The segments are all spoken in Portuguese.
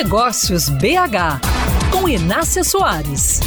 Negócios BH, com Inácia Soares.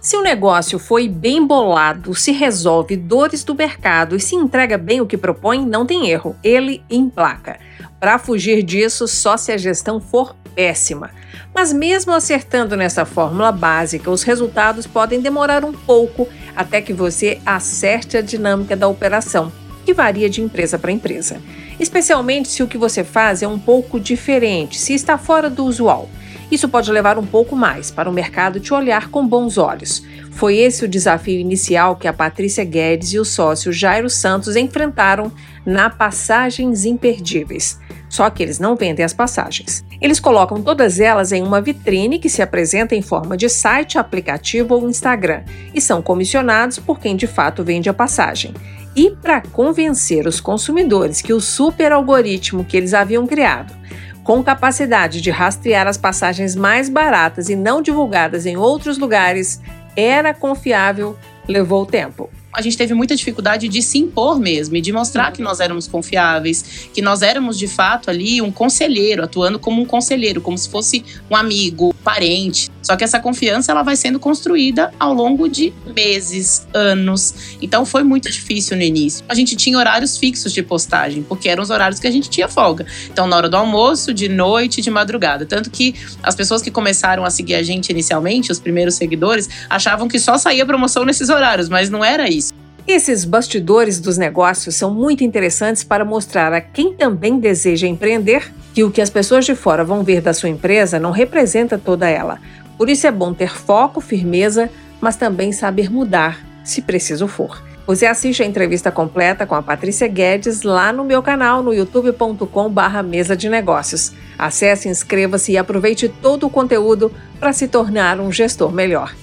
Se o negócio foi bem bolado, se resolve dores do mercado e se entrega bem o que propõe, não tem erro, ele emplaca. Para fugir disso, só se a gestão for péssima. Mas mesmo acertando nessa fórmula básica, os resultados podem demorar um pouco até que você acerte a dinâmica da operação, que varia de empresa para empresa. Especialmente se o que você faz é um pouco diferente, se está fora do usual. Isso pode levar um pouco mais para o mercado te olhar com bons olhos. Foi esse o desafio inicial que a Patrícia Guedes e o sócio Jairo Santos enfrentaram na Passagens Imperdíveis. Só que eles não vendem as passagens. Eles colocam todas elas em uma vitrine que se apresenta em forma de site, aplicativo ou Instagram e são comissionados por quem de fato vende a passagem. E para convencer os consumidores que o super algoritmo que eles haviam criado, com capacidade de rastrear as passagens mais baratas e não divulgadas em outros lugares, era confiável, levou tempo a gente teve muita dificuldade de se impor mesmo e de mostrar que nós éramos confiáveis, que nós éramos de fato ali um conselheiro, atuando como um conselheiro, como se fosse um amigo, parente. Só que essa confiança ela vai sendo construída ao longo de meses, anos. Então foi muito difícil no início. A gente tinha horários fixos de postagem, porque eram os horários que a gente tinha folga. Então na hora do almoço, de noite, de madrugada. Tanto que as pessoas que começaram a seguir a gente inicialmente, os primeiros seguidores, achavam que só saía promoção nesses horários, mas não era isso. Esses bastidores dos negócios são muito interessantes para mostrar a quem também deseja empreender que o que as pessoas de fora vão ver da sua empresa não representa toda ela. Por isso é bom ter foco, firmeza, mas também saber mudar, se preciso for. Você assiste a entrevista completa com a Patrícia Guedes lá no meu canal no youtube.com/barra mesa de negócios. Acesse, inscreva-se e aproveite todo o conteúdo para se tornar um gestor melhor.